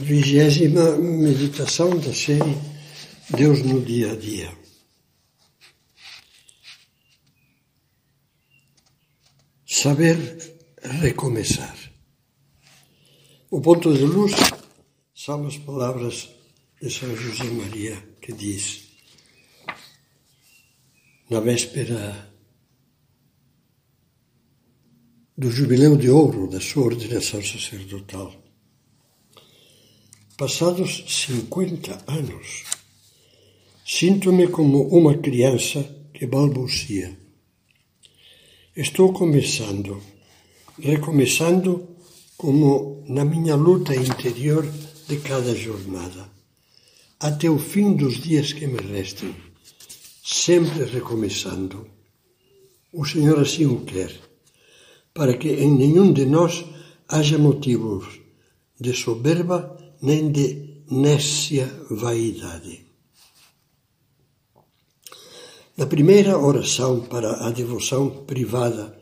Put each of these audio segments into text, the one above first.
Vigésima meditação da série Deus no dia a dia. Saber recomeçar. O ponto de luz são as palavras de São José Maria que diz, na véspera do jubileu de ouro da sua ordenação sacerdotal, Passados 50 anos, sinto-me como uma criança que balbucia. Estou começando, recomeçando como na minha luta interior de cada jornada, até o fim dos dias que me restem, sempre recomeçando. O Senhor assim o quer, para que em nenhum de nós haja motivos de soberba nem de nécia vaidade. Na primeira oração para a devoção privada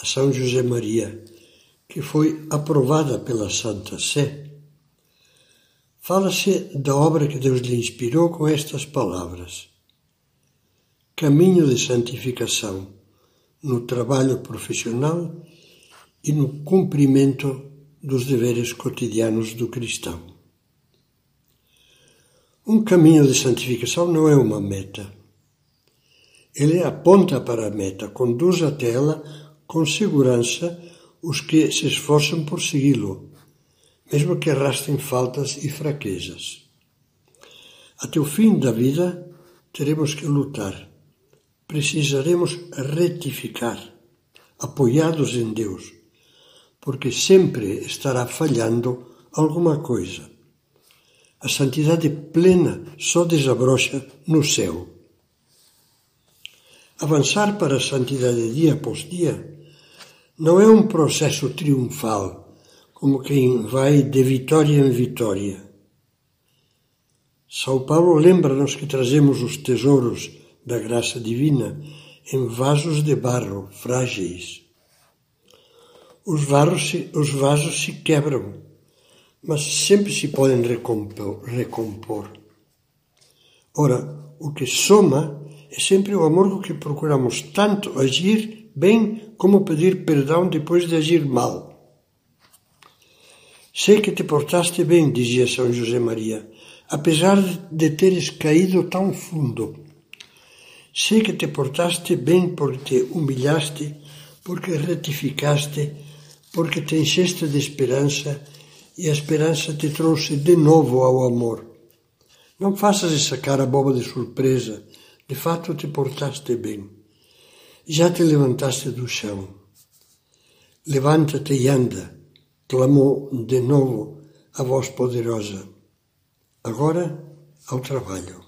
a São José Maria, que foi aprovada pela Santa Sé, fala-se da obra que Deus lhe inspirou com estas palavras: Caminho de santificação no trabalho profissional e no cumprimento dos deveres cotidianos do cristão. Um caminho de santificação não é uma meta. Ele aponta para a meta, conduz até ela com segurança os que se esforçam por segui-lo, mesmo que arrastem faltas e fraquezas. Até o fim da vida teremos que lutar. Precisaremos retificar, apoiados em Deus, porque sempre estará falhando alguma coisa. A santidade plena só desabrocha no céu. Avançar para a santidade dia após dia não é um processo triunfal, como quem vai de vitória em vitória. São Paulo lembra-nos que trazemos os tesouros da graça divina em vasos de barro frágeis. Os, se, os vasos se quebram mas sempre se podem recompor, recompor. Ora, o que soma é sempre o amor que procuramos tanto agir bem como pedir perdão depois de agir mal. Sei que te portaste bem, dizia São José Maria, apesar de teres caído tão fundo. Sei que te portaste bem porque te humilhaste, porque retificaste, porque te encheste de esperança e a esperança te trouxe de novo ao amor. Não faças essa cara boba de surpresa, de fato te portaste bem. Já te levantaste do chão. Levanta-te e anda, clamou de novo a voz poderosa. Agora ao trabalho.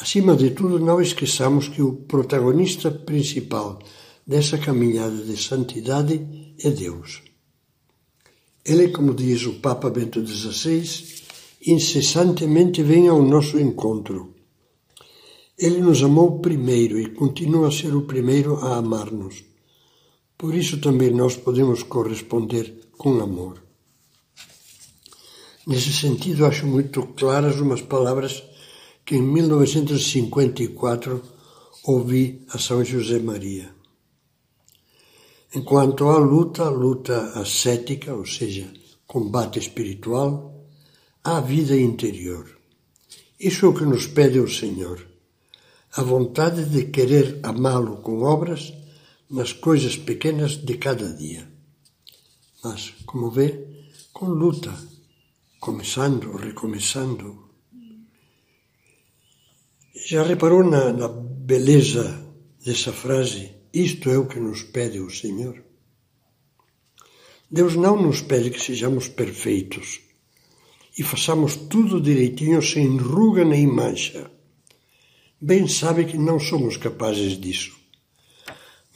Acima de tudo, não esqueçamos que o protagonista principal dessa caminhada de santidade é Deus. Ele, como diz o Papa Bento XVI, incessantemente vem ao nosso encontro. Ele nos amou primeiro e continua a ser o primeiro a amar-nos. Por isso também nós podemos corresponder com amor. Nesse sentido, acho muito claras umas palavras que em 1954 ouvi a São José Maria. Enquanto há luta, luta ascética, ou seja, combate espiritual, há vida interior. Isso é o que nos pede o Senhor. A vontade de querer amá-lo com obras nas coisas pequenas de cada dia. Mas, como vê, com luta, começando, recomeçando. Já reparou na, na beleza dessa frase? Isto é o que nos pede o Senhor. Deus não nos pede que sejamos perfeitos e façamos tudo direitinho, sem ruga nem mancha. Bem sabe que não somos capazes disso.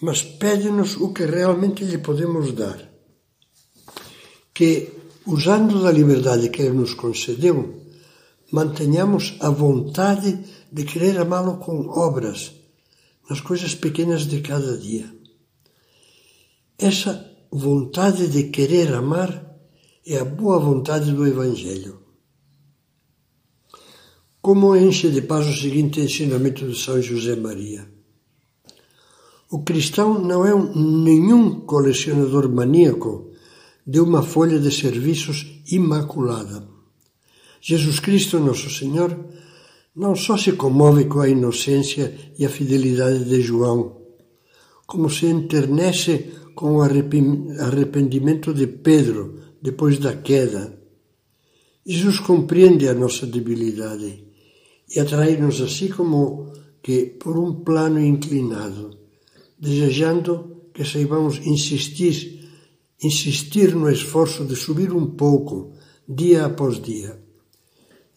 Mas pede-nos o que realmente lhe podemos dar. Que, usando da liberdade que Ele nos concedeu, mantenhamos a vontade de querer amá-lo com obras nas coisas pequenas de cada dia. Essa vontade de querer amar e a boa vontade do Evangelho. Como enche de paz o seguinte ensinamento de São José Maria? O cristão não é um, nenhum colecionador maníaco de uma folha de serviços imaculada. Jesus Cristo, nosso Senhor, não só se comove com a inocência e a fidelidade de João, como se enternece com o arrependimento de Pedro depois da queda. Jesus compreende a nossa debilidade e atrai-nos assim como que por um plano inclinado, desejando que saibamos insistir, insistir no esforço de subir um pouco, dia após dia.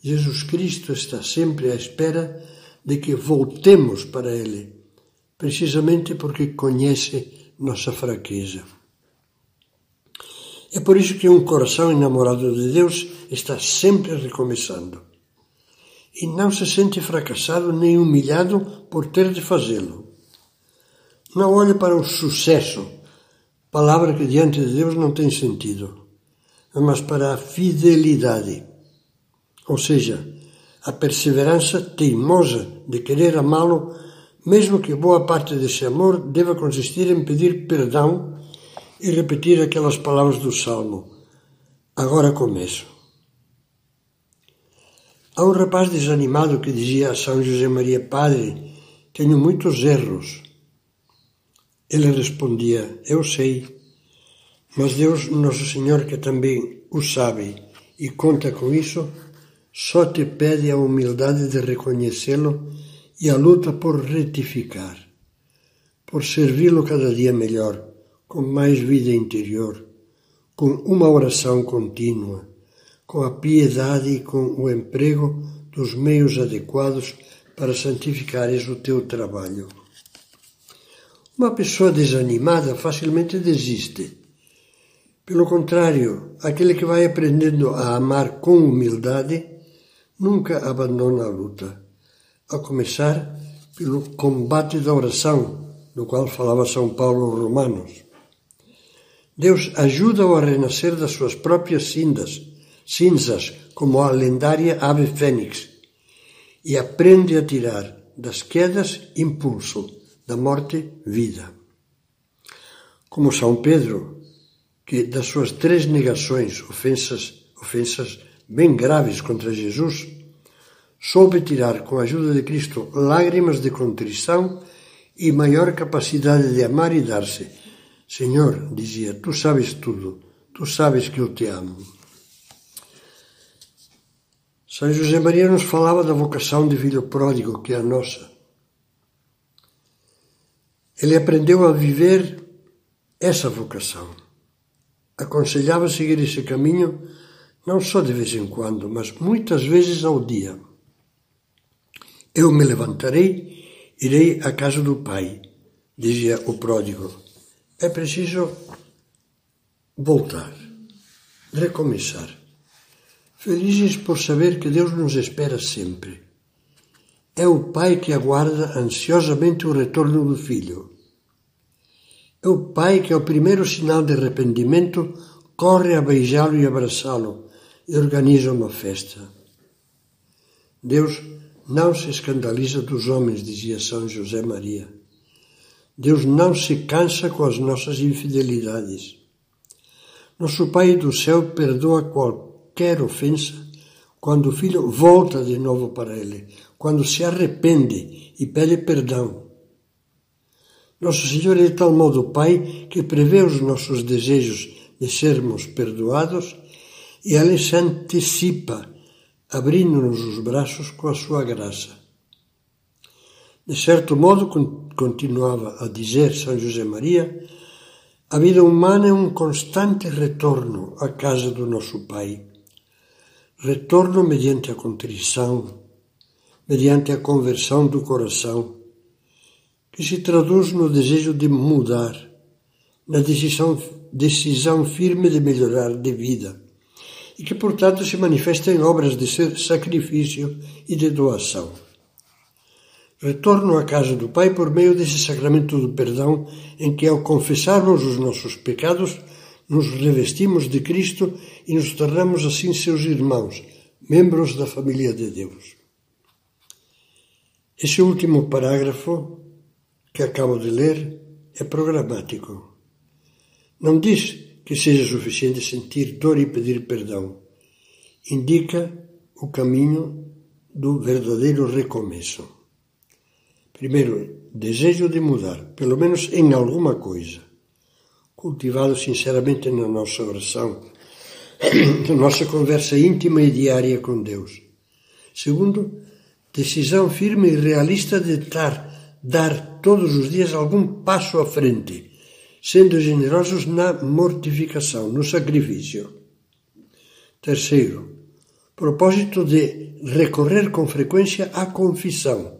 Jesus Cristo está sempre à espera de que voltemos para Ele, precisamente porque conhece nossa fraqueza. É por isso que um coração enamorado de Deus está sempre recomeçando e não se sente fracassado nem humilhado por ter de fazê-lo. Não olhe para o sucesso, palavra que diante de Deus não tem sentido, mas para a fidelidade, ou seja, a perseverança teimosa de querer amá-lo, mesmo que boa parte desse amor deva consistir em pedir perdão e repetir aquelas palavras do Salmo. Agora começo. Há um rapaz desanimado que dizia a São José Maria Padre: Tenho muitos erros. Ele respondia: Eu sei, mas Deus, Nosso Senhor, que também o sabe e conta com isso, só te pede a humildade de reconhecê-lo e a luta por retificar, por servi-lo cada dia melhor, com mais vida interior, com uma oração contínua com a piedade e com o emprego dos meios adequados para santificares o teu trabalho. Uma pessoa desanimada facilmente desiste. Pelo contrário, aquele que vai aprendendo a amar com humildade nunca abandona a luta, a começar pelo combate da oração, do qual falava São Paulo aos Romanos. Deus ajuda-o a renascer das suas próprias cindas cinzas como a lendária ave fênix, e aprende a tirar das quedas impulso, da morte vida. Como São Pedro, que das suas três negações, ofensas, ofensas bem graves contra Jesus, soube tirar com a ajuda de Cristo lágrimas de contrição e maior capacidade de amar e dar-se. Senhor, dizia, tu sabes tudo, tu sabes que eu te amo. São José Maria nos falava da vocação de filho pródigo, que é a nossa. Ele aprendeu a viver essa vocação. Aconselhava seguir esse caminho não só de vez em quando, mas muitas vezes ao dia. Eu me levantarei, irei à casa do Pai, dizia o pródigo. É preciso voltar, recomeçar. Felizes por saber que Deus nos espera sempre. É o pai que aguarda ansiosamente o retorno do filho. É o pai que, ao primeiro sinal de arrependimento, corre a beijá-lo e abraçá-lo e organiza uma festa. Deus não se escandaliza dos homens, dizia São José Maria. Deus não se cansa com as nossas infidelidades. Nosso Pai do céu perdoa qualquer ofensa, quando o filho volta de novo para ele, quando se arrepende e pede perdão. Nosso Senhor é de tal modo Pai que prevê os nossos desejos de sermos perdoados e Ele se antecipa, abrindo-nos os braços com a sua graça. De certo modo, continuava a dizer São José Maria, a vida humana é um constante retorno à casa do nosso Pai retorno mediante a contrição, mediante a conversão do coração, que se traduz no desejo de mudar, na decisão, decisão firme de melhorar de vida, e que, portanto, se manifesta em obras de sacrifício e de doação. Retorno à casa do Pai por meio desse sacramento do perdão, em que, ao confessarmos os nossos pecados, nos revestimos de Cristo e nos tornamos assim seus irmãos, membros da família de Deus. Esse último parágrafo que acabo de ler é programático. Não diz que seja suficiente sentir dor e pedir perdão. Indica o caminho do verdadeiro recomeço. Primeiro, desejo de mudar, pelo menos em alguma coisa, cultivado sinceramente na nossa oração, na nossa conversa íntima e diária com Deus. Segundo, decisão firme e realista de dar, dar todos os dias algum passo à frente, sendo generosos na mortificação, no sacrifício. Terceiro, propósito de recorrer com frequência à confissão,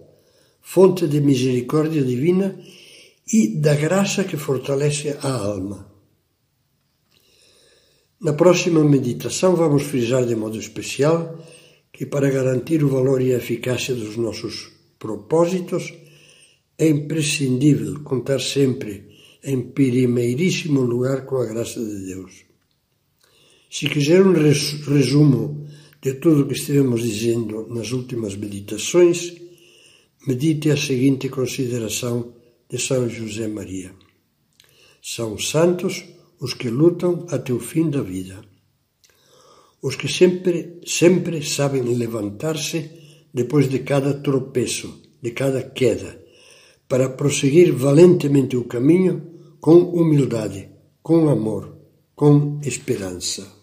fonte de misericórdia divina e da graça que fortalece a alma. Na próxima meditação vamos frisar de modo especial que para garantir o valor e a eficácia dos nossos propósitos é imprescindível contar sempre em primeiríssimo lugar com a graça de Deus. Se quiser um resumo de tudo o que estivemos dizendo nas últimas meditações, medite a seguinte consideração de São José Maria. São santos os que lutam até o fim da vida. Os que sempre, sempre sabem levantar-se depois de cada tropeço, de cada queda, para prosseguir valentemente o caminho com humildade, com amor, com esperança.